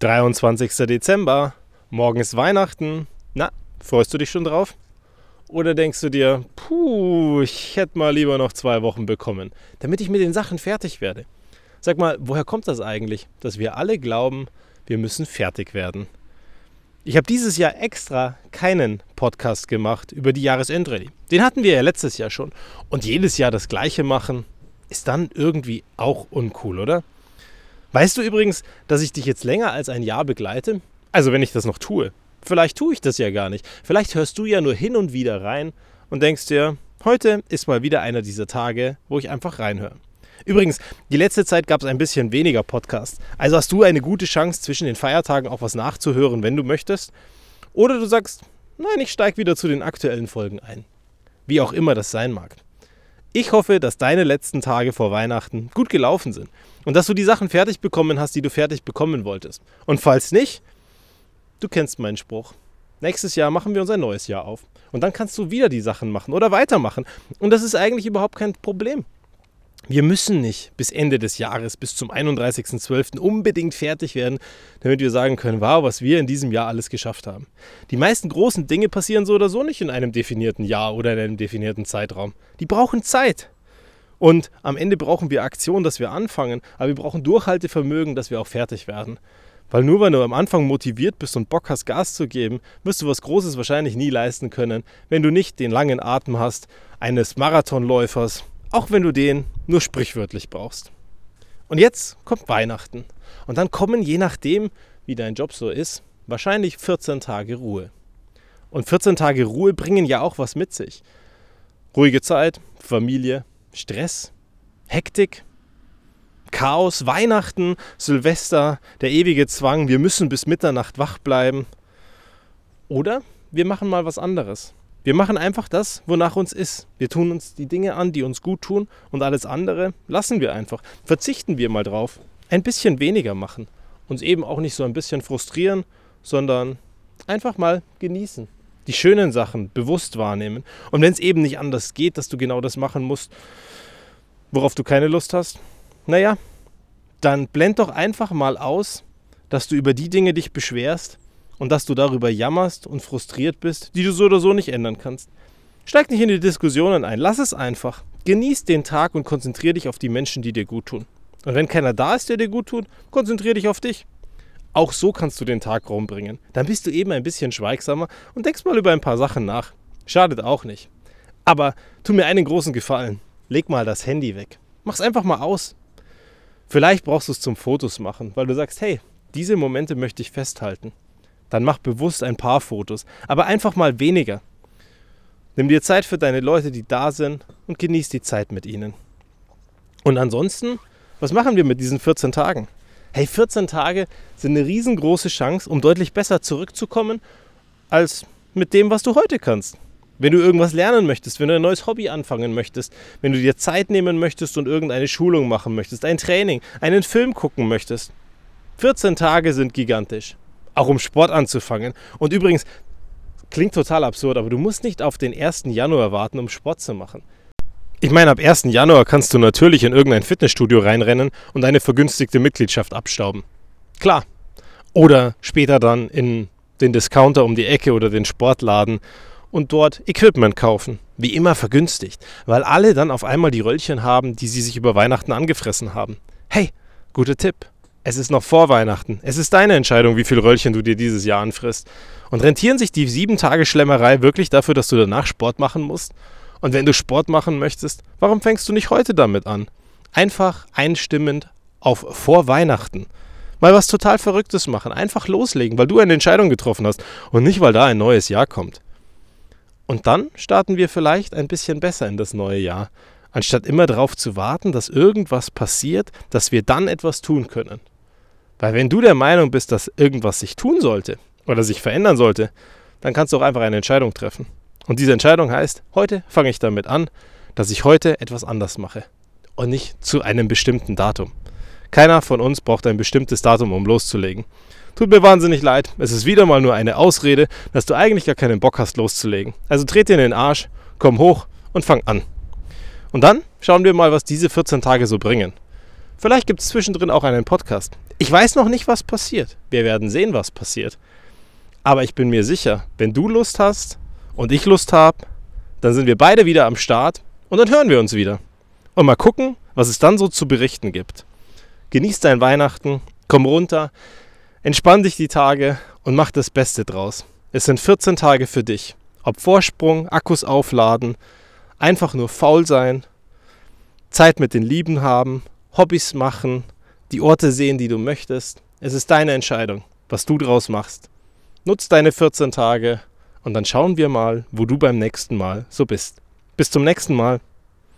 23. Dezember, morgen ist Weihnachten. Na, freust du dich schon drauf? Oder denkst du dir, puh, ich hätte mal lieber noch zwei Wochen bekommen, damit ich mit den Sachen fertig werde? Sag mal, woher kommt das eigentlich, dass wir alle glauben, wir müssen fertig werden? Ich habe dieses Jahr extra keinen Podcast gemacht über die Jahresendrallye. Den hatten wir ja letztes Jahr schon. Und jedes Jahr das gleiche machen, ist dann irgendwie auch uncool, oder? Weißt du übrigens, dass ich dich jetzt länger als ein Jahr begleite? Also wenn ich das noch tue. Vielleicht tue ich das ja gar nicht. Vielleicht hörst du ja nur hin und wieder rein und denkst dir, heute ist mal wieder einer dieser Tage, wo ich einfach reinhöre. Übrigens, die letzte Zeit gab es ein bisschen weniger Podcasts. Also hast du eine gute Chance, zwischen den Feiertagen auch was nachzuhören, wenn du möchtest. Oder du sagst, nein, ich steige wieder zu den aktuellen Folgen ein. Wie auch immer das sein mag. Ich hoffe, dass deine letzten Tage vor Weihnachten gut gelaufen sind und dass du die Sachen fertig bekommen hast, die du fertig bekommen wolltest. Und falls nicht, du kennst meinen Spruch. Nächstes Jahr machen wir uns ein neues Jahr auf. Und dann kannst du wieder die Sachen machen oder weitermachen. Und das ist eigentlich überhaupt kein Problem. Wir müssen nicht bis Ende des Jahres, bis zum 31.12. unbedingt fertig werden, damit wir sagen können, wow, was wir in diesem Jahr alles geschafft haben. Die meisten großen Dinge passieren so oder so nicht in einem definierten Jahr oder in einem definierten Zeitraum. Die brauchen Zeit. Und am Ende brauchen wir Aktion, dass wir anfangen, aber wir brauchen Durchhaltevermögen, dass wir auch fertig werden. Weil nur wenn du am Anfang motiviert bist und Bock hast, Gas zu geben, wirst du was Großes wahrscheinlich nie leisten können, wenn du nicht den langen Atem hast eines Marathonläufers, auch wenn du den nur sprichwörtlich brauchst. Und jetzt kommt Weihnachten. Und dann kommen, je nachdem, wie dein Job so ist, wahrscheinlich 14 Tage Ruhe. Und 14 Tage Ruhe bringen ja auch was mit sich. Ruhige Zeit, Familie, Stress, Hektik, Chaos, Weihnachten, Silvester, der ewige Zwang, wir müssen bis Mitternacht wach bleiben. Oder wir machen mal was anderes. Wir machen einfach das, wonach uns ist. Wir tun uns die Dinge an, die uns gut tun und alles andere lassen wir einfach. Verzichten wir mal drauf. Ein bisschen weniger machen. Uns eben auch nicht so ein bisschen frustrieren, sondern einfach mal genießen. Die schönen Sachen bewusst wahrnehmen. Und wenn es eben nicht anders geht, dass du genau das machen musst, worauf du keine Lust hast, naja, dann blend doch einfach mal aus, dass du über die Dinge dich beschwerst, und dass du darüber jammerst und frustriert bist, die du so oder so nicht ändern kannst. Steig nicht in die Diskussionen ein, lass es einfach. Genieß den Tag und konzentriere dich auf die Menschen, die dir gut tun. Und wenn keiner da ist, der dir gut tut, konzentriere dich auf dich. Auch so kannst du den Tag rumbringen. Dann bist du eben ein bisschen schweigsamer und denkst mal über ein paar Sachen nach. Schadet auch nicht. Aber tu mir einen großen Gefallen. Leg mal das Handy weg. Mach's einfach mal aus. Vielleicht brauchst du es zum Fotos machen, weil du sagst, hey, diese Momente möchte ich festhalten dann mach bewusst ein paar Fotos. Aber einfach mal weniger. Nimm dir Zeit für deine Leute, die da sind und genieß die Zeit mit ihnen. Und ansonsten, was machen wir mit diesen 14 Tagen? Hey, 14 Tage sind eine riesengroße Chance, um deutlich besser zurückzukommen, als mit dem, was du heute kannst. Wenn du irgendwas lernen möchtest, wenn du ein neues Hobby anfangen möchtest, wenn du dir Zeit nehmen möchtest und irgendeine Schulung machen möchtest, ein Training, einen Film gucken möchtest. 14 Tage sind gigantisch auch um Sport anzufangen. Und übrigens, klingt total absurd, aber du musst nicht auf den 1. Januar warten, um Sport zu machen. Ich meine, ab 1. Januar kannst du natürlich in irgendein Fitnessstudio reinrennen und eine vergünstigte Mitgliedschaft abstauben. Klar. Oder später dann in den Discounter um die Ecke oder den Sportladen und dort Equipment kaufen. Wie immer vergünstigt, weil alle dann auf einmal die Röllchen haben, die sie sich über Weihnachten angefressen haben. Hey, guter Tipp. Es ist noch vor Weihnachten. Es ist deine Entscheidung, wie viel Röllchen du dir dieses Jahr anfrisst. Und rentieren sich die sieben Tage Schlemmerei wirklich dafür, dass du danach Sport machen musst? Und wenn du Sport machen möchtest, warum fängst du nicht heute damit an? Einfach einstimmend auf vor Weihnachten. Mal was total Verrücktes machen. Einfach loslegen, weil du eine Entscheidung getroffen hast und nicht, weil da ein neues Jahr kommt. Und dann starten wir vielleicht ein bisschen besser in das neue Jahr anstatt immer darauf zu warten, dass irgendwas passiert, dass wir dann etwas tun können. Weil wenn du der Meinung bist, dass irgendwas sich tun sollte oder sich verändern sollte, dann kannst du auch einfach eine Entscheidung treffen. Und diese Entscheidung heißt, heute fange ich damit an, dass ich heute etwas anders mache und nicht zu einem bestimmten Datum. Keiner von uns braucht ein bestimmtes Datum, um loszulegen. Tut mir wahnsinnig leid, es ist wieder mal nur eine Ausrede, dass du eigentlich gar keinen Bock hast loszulegen. Also trete dir in den Arsch, komm hoch und fang an. Und dann schauen wir mal, was diese 14 Tage so bringen. Vielleicht gibt es zwischendrin auch einen Podcast. Ich weiß noch nicht, was passiert. Wir werden sehen, was passiert. Aber ich bin mir sicher, wenn du Lust hast und ich Lust habe, dann sind wir beide wieder am Start und dann hören wir uns wieder. Und mal gucken, was es dann so zu berichten gibt. Genieß dein Weihnachten, komm runter, entspann dich die Tage und mach das Beste draus. Es sind 14 Tage für dich. Ob Vorsprung, Akkus aufladen, einfach nur faul sein, Zeit mit den Lieben haben, Hobbys machen, die Orte sehen, die du möchtest. Es ist deine Entscheidung, was du draus machst. Nutz deine 14 Tage und dann schauen wir mal, wo du beim nächsten Mal so bist. Bis zum nächsten Mal.